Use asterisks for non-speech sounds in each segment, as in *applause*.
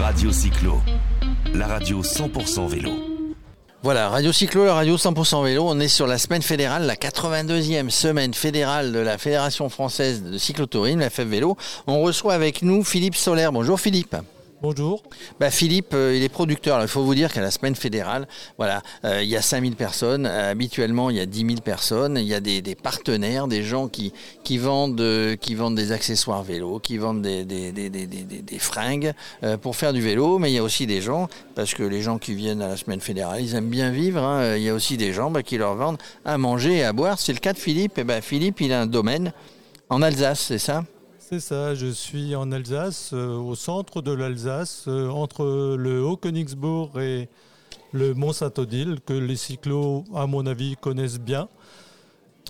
Radio Cyclo, la radio 100% vélo. Voilà, Radio Cyclo, la radio 100% vélo. On est sur la semaine fédérale, la 82e semaine fédérale de la Fédération française de cyclotourisme, la FF Vélo. On reçoit avec nous Philippe Solaire. Bonjour Philippe. Bonjour. Bah, Philippe, euh, il est producteur. il faut vous dire qu'à la semaine fédérale, voilà, euh, il y a 5000 personnes. Euh, habituellement, il y a 10 000 personnes. Il y a des, partenaires, des gens qui, vendent, des accessoires vélo, qui vendent des, fringues pour faire du vélo. Mais il y a aussi des gens, parce que les gens qui viennent à la semaine fédérale, ils aiment bien vivre. Hein. Il y a aussi des gens bah, qui leur vendent à manger et à boire. C'est le cas de Philippe. Et ben Philippe, il a un domaine en Alsace, c'est ça? C'est ça, je suis en Alsace, euh, au centre de l'Alsace, euh, entre le Haut-Königsbourg et le Mont-Saint-Odile, que les cyclos, à mon avis, connaissent bien.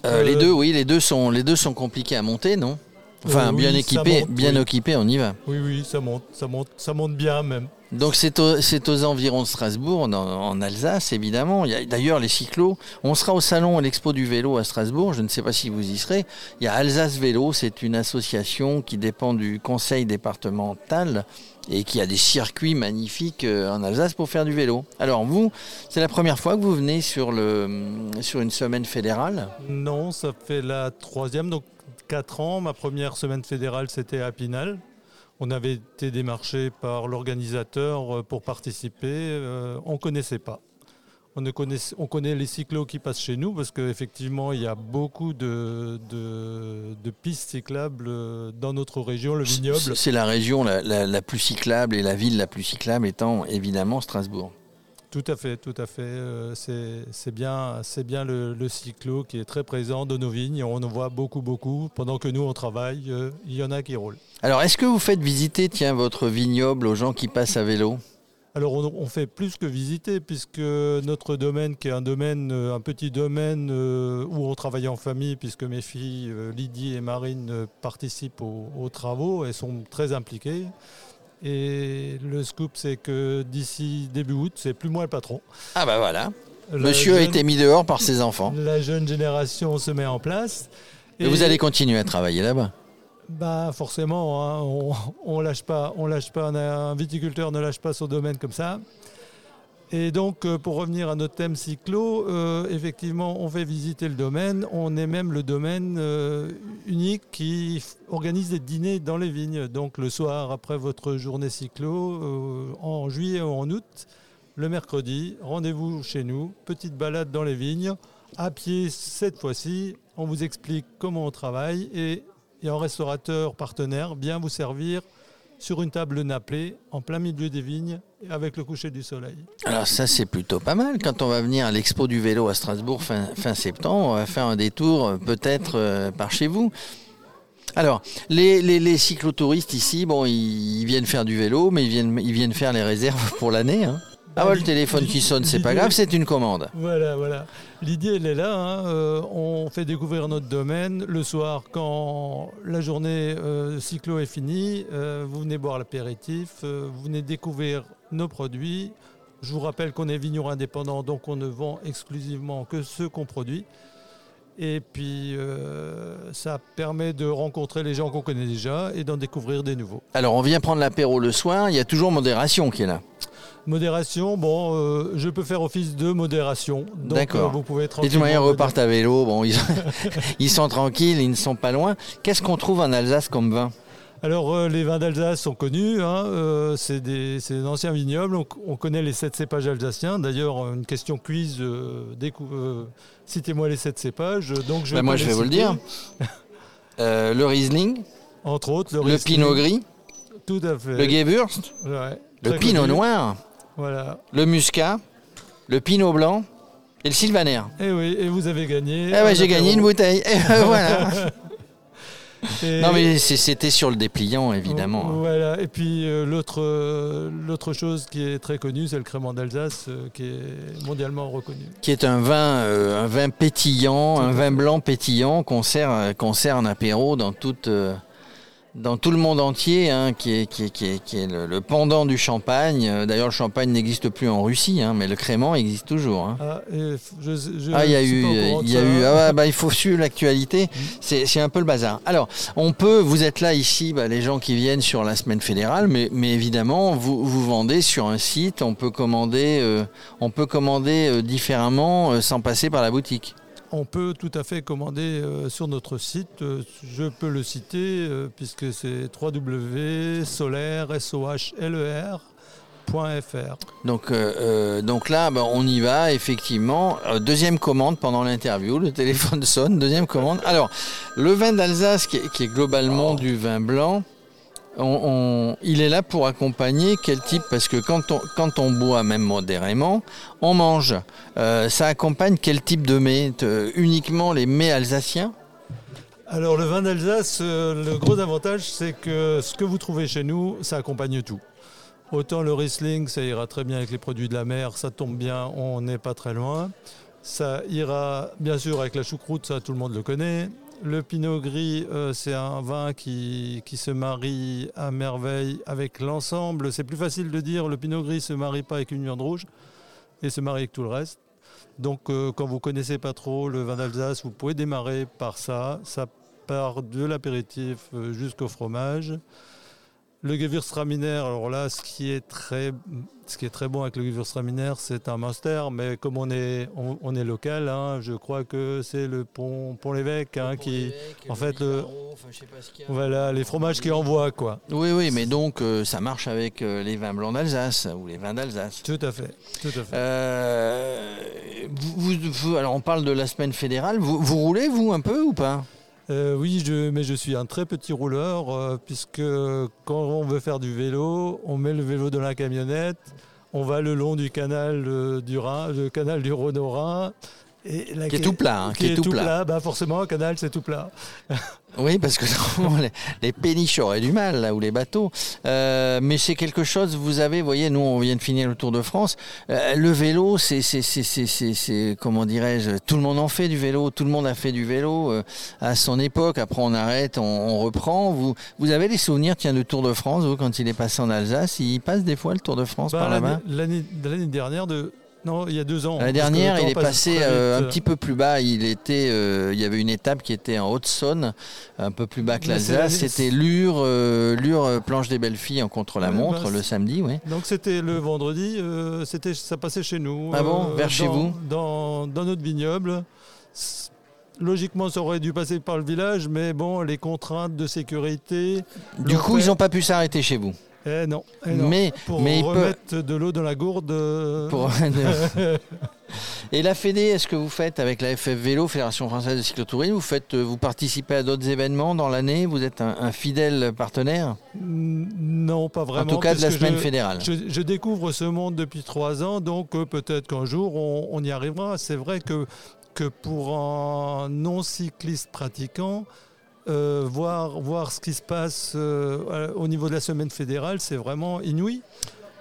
Euh, les deux, oui, les deux, sont, les deux sont compliqués à monter, non? Enfin, bien équipés, bien occupés, on y va. Oui, oui, ça monte, ça monte, ça monte bien même. Donc c'est aux, environs de Strasbourg, en, Alsace évidemment. D'ailleurs les cyclos, on sera au salon à l'expo du vélo à Strasbourg, je ne sais pas si vous y serez. Il y a Alsace Vélo, c'est une association qui dépend du conseil départemental et qui a des circuits magnifiques euh, en Alsace pour faire du vélo. Alors vous, c'est la première fois que vous venez sur, le, sur une semaine fédérale? Non, ça fait la troisième, donc quatre ans. Ma première semaine fédérale c'était à Pinal. On avait été démarché par l'organisateur euh, pour participer. Euh, on ne connaissait pas. On, connaît, on connaît les cyclos qui passent chez nous parce qu'effectivement, il y a beaucoup de, de, pistes cyclables euh, dans notre région, le vignoble. C'est la région la, plus cyclable et la ville la plus cyclable étant évidemment Strasbourg. Tout à fait, tout à fait. c'est bien, bien le, cyclo qui est très présent de nos vignes. On en voit beaucoup, beaucoup. Pendant que nous, on travaille, il y en a qui roulent. Alors, est-ce que vous faites visiter tiens, votre vignoble aux gens qui passent à vélo? Alors on, fait plus que visiter puisque notre domaine, qui est un domaine, euh, un petit domaine euh, où on travaille en famille, puisque mes filles euh, Lydie et Marine participent aux, travaux, elles sont très impliquées. Et le scoop, c'est que d'ici début août, c'est plus moi le patron. Ah bah voilà. Monsieur a été mis dehors par ses enfants. La jeune génération se met en place. et vous allez continuer à travailler là-bas? Bah forcément, hein, on, lâche pas, on lâche pas. un viticulteur ne lâche pas son domaine comme ça. Et donc, euh, pour revenir à notre thème cyclo, euh, effectivement, on fait visiter le domaine. On est même le domaine euh, unique qui organise des dîners dans les vignes. Donc, le soir, après votre journée cyclo, en juillet ou en août, le mercredi, rendez-vous chez nous, petite balade dans les vignes, à pied cette fois-ci. On vous explique comment on travaille et et un restaurateur partenaire bien vous servir sur une table nappée en plein milieu des vignes avec le coucher du soleil. Alors ça c'est plutôt pas mal quand on va venir à l'expo du vélo à Strasbourg fin, septembre, on va faire un détour euh, peut-être euh, par chez vous. Alors, les, les, cyclotouristes ici, bon, ils, viennent faire du vélo, mais ils viennent, ils viennent faire les réserves pour l'année. Hein. Ah ouais, le téléphone qui sonne, c'est pas grave, c'est une commande. Voilà, voilà. L'idée, elle est là. Hein. Euh, on fait découvrir notre domaine. Le soir, quand la journée euh, cyclo est finie, euh, vous venez boire l'apéritif, vous venez découvrir nos produits. Je vous rappelle qu'on est vigneron indépendant, donc on ne vend exclusivement que ce qu'on produit. Et puis, ça permet de rencontrer les gens qu'on connaît déjà et d'en découvrir des nouveaux. Alors, on vient prendre l'apéro le soir. Il y a toujours modération qui est là. Modération, bon, euh, je peux faire office de modération. D'accord. Euh, vous pouvez Les moyens repartent à vélo. Bon, *laughs* ils, sont tranquilles, ils ne sont pas loin. Qu'est-ce qu'on trouve en Alsace comme vin? Alors euh, les vins d'Alsace sont connus, hein, c'est des, anciens vignobles, on, connaît les sept cépages alsaciens. D'ailleurs, une question quiz, citez-moi les sept cépages. Donc je ben, moi je vais vous le dire. le Riesling. Entre autres, le, Pinot Gris. Tout à fait. Le Gewürz. Le Pinot Noir. Voilà. Le muscat, le pinot blanc et le sylvaner. Et eh oui, et vous avez gagné. Eh ouais, j'ai gagné une bouteille. *laughs* Et voilà. Non mais c'était sur le dépliant évidemment. Voilà et puis euh, l'autre euh, l'autre chose qui est très connue c'est le crément d'Alsace euh, qui est mondialement reconnu. Qui est un vin un vin pétillant, un vin blanc pétillant qu'on sert qu'on sert en apéro dans toute dans tout le monde entier, hein, qui est, qui est, qui est, qui est le, le pendant du champagne. Euh, D'ailleurs, le champagne n'existe plus en Russie, hein, mais le crément existe toujours. hein. Ah, Ah, il y a eu, de il y a eu, ah bah, il faut *laughs* suivre l'actualité. C'est c'est un peu le bazar. Alors, on peut, vous êtes là ici, bah, les gens qui viennent sur la semaine fédérale, mais, mais évidemment, vous, vous vendez sur un site. On peut commander, euh, on peut commander euh, différemment euh, sans passer par la boutique. On peut tout à fait commander euh, sur notre site. euh, je peux le citer euh, puisque c'est www.solaire.fr. Donc, euh, donc là, bah, on y va, effectivement. Euh, deuxième commande pendant l'interview, le téléphone sonne, deuxième commande. Alors, le vin d'Alsace, qui est globalement du vin blanc, il est là pour accompagner quel type? Parce que quand on, boit, même modérément, on mange. Euh, ça accompagne quel type de mets? Uniquement les mets alsaciens? Alors le vin d'Alsace, euh, le gros avantage, c'est que ce que vous trouvez chez nous, ça accompagne tout. Autant le Riesling, ça ira très bien avec les produits de la mer, ça tombe bien, on n'est pas très loin. Ça ira bien sûr avec la choucroute, ça tout le monde le connaît. Le Pinot Gris, euh, c'est un vin qui, qui se marie à merveille avec l'ensemble. C'est plus facile de dire le Pinot Gris se marie pas avec une viande rouge et se marie avec tout le reste. Donc euh, quand vous connaissez pas trop le vin d'Alsace, vous pouvez démarrer par ça. Ça part de l'apéritif euh, jusqu'au fromage. Le Gewürztraminer, alors là, ce qui est très, ce qui est très bon avec le Gewürztraminer, c'est un Monster, mais comme on est, on, on est local, hein, je crois que c'est le pont, pont l'évêque hein, qui, en fait, le- voilà, les fromages qui envoient quoi. Oui, oui, mais donc euh, ça marche avec euh, les vins blancs d'Alsace ou les vins d'Alsace. Tout à fait, tout à fait. Euh, vous, vous- vous- alors on parle de la semaine fédérale. Vous, vous roulez vous un peu ou pas? Euh, oui, je, mais je suis un très petit rouleur, euh, puisque quand on veut faire du vélo, on met le vélo dans la camionnette, on va le long du canal euh, du Rhin, le canal du Rhône au Rhin. Et la- Qui est tout plat, hein, qui est tout plat. Bah forcément, un canal, c'est tout plat. *laughs* Oui, parce que les, les péniches auraient du mal là ou les bateaux. Euh, mais c'est quelque chose. Vous avez, vous voyez, nous on vient de finir le Tour de France. Euh, le vélo, c'est, c'est, c'est, c'est, c'est- c'est- comment dirais-je Tout le monde en fait du vélo. Tout le monde a fait du vélo euh, à son époque. Après, on arrête, on, on reprend. Vous, vous avez des souvenirs, tiens, de Tour de France, vous, quand il est passé en Alsace, il passe des fois le Tour de France Bah, par là-bas? l'année dernière, de, non, il y a deux ans. La parce que dernière, il est passé euh, un petit peu plus bas. Il était, euh, il y avait une étape qui était en Haute-Saône, un peu plus bas que l'Alsace. la- C'était Lure, euh, Lure Planche des Belles Filles en contre-la-montre bah, le samedi, oui. Donc c'était le vendredi, c'était, ça passait chez nous. Ah bon, vers dans- chez vous dans, dans notre vignoble. Logiquement, ça aurait dû passer par le village, mais bon, les contraintes de sécurité. Du coup, fait. ils n'ont pas pu s'arrêter chez vous. Eh non, eh non. Mais, pour mais remettre de l'eau dans la gourde. euh, pour- *laughs* Et la Fédé, est-ce que vous faites avec la FF Vélo, Fédération Française de Cyclotourisme, vous, faites, vous participez à d'autres événements dans l'année? Vous êtes un, un fidèle partenaire? Non, pas vraiment. En tout cas, de la semaine je- fédérale. Je, je découvre ce monde depuis trois ans, donc euh, peut-être qu'un jour on, on y arrivera. C'est vrai que, que pour un non-cycliste pratiquant, euh, voir, voir ce qui se passe euh, au niveau de la semaine fédérale, c'est vraiment inouï.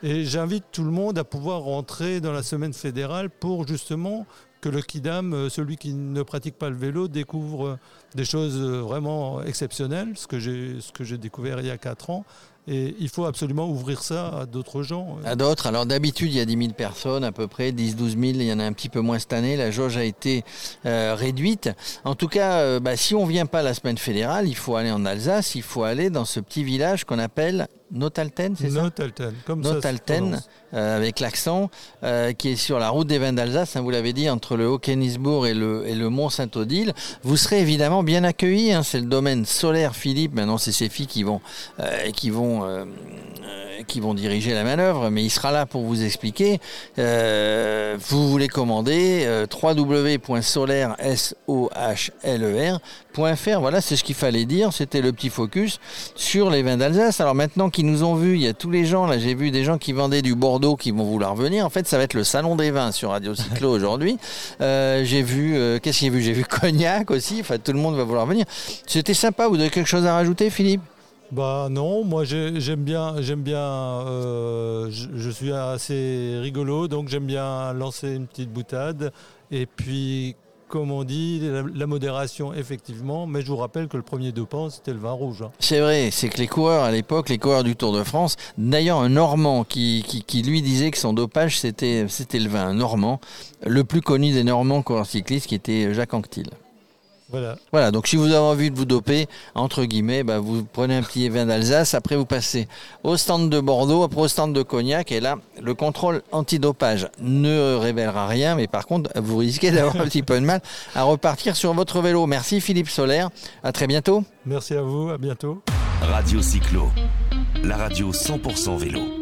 Et j'invite tout le monde à pouvoir rentrer dans la semaine fédérale pour justement que le Kidam, euh, celui qui ne pratique pas le vélo, découvre des choses vraiment exceptionnelles, ce que j'ai découvert il y a quatre ans. Et il faut absolument ouvrir ça à d'autres gens. À d'autres. Alors d'habitude, il y a 10 000 personnes à peu près, 10-12 000. Il y en a un petit peu moins cette année. La jauge a été euh, réduite. En tout cas, euh, bah, si on vient pas la semaine fédérale, il faut aller en Alsace. Il faut aller dans ce petit village qu'on appelle Notalten, c'est ça Notalten, comme ça Notalten, euh, avec l'accent, euh, qui est sur la route des vins d'Alsace, hein, vous l'avez dit, entre le Haut-Kenisbourg et le, et le Mont-Saint-Odile. Vous serez évidemment bien accueillis, hein, c'est le domaine solaire Philippe, maintenant c'est ses filles qui vont, euh, qui, vont, euh, qui vont diriger la manœuvre, mais il sera là pour vous expliquer. Euh, vous voulez commander euh, www.solaire, S-O-H-L-E-R.fr, voilà, c'est ce qu'il fallait dire, c'était le petit focus sur les vins d'Alsace. Alors maintenant qu'ils nous ont vus, il y a tous les gens, là j'ai vu des gens qui vendaient du Bordeaux qui vont vouloir venir. En fait, ça va être le salon des vins sur Radio Cyclo *laughs* aujourd'hui. Euh, j'ai vu, euh, qu'est-ce que j'ai vu? J'ai vu Cognac aussi, enfin tout le monde va vouloir venir. C'était sympa, vous avez quelque chose à rajouter Philippe? Bah non, moi j'ai- j'aime bien, j'aime bien, euh, je, suis assez rigolo, donc j'aime bien lancer une petite boutade. Et puis comme on dit, la, modération, effectivement. Mais je vous rappelle que le premier dopant, c'était le vin rouge. Hein. C'est vrai, c'est que les coureurs à l'époque, les coureurs du Tour de France, d'ailleurs un Normand qui, lui disait que son dopage, c'était le vin, Normand, le plus connu des Normands coureurs cyclistes, qui était Jacques Anquetil. Voilà. voilà. donc si vous avez envie de vous doper, entre guillemets, bah, vous prenez un petit vin d'Alsace, après vous passez au stand de Bordeaux, après au stand de Cognac, et là, le contrôle antidopage ne révélera rien, mais par contre, vous risquez d'avoir un petit peu de mal à repartir sur votre vélo. Merci Philippe Solaire, à très bientôt. Merci à vous, à bientôt. Radio Cyclo, la radio 100% vélo.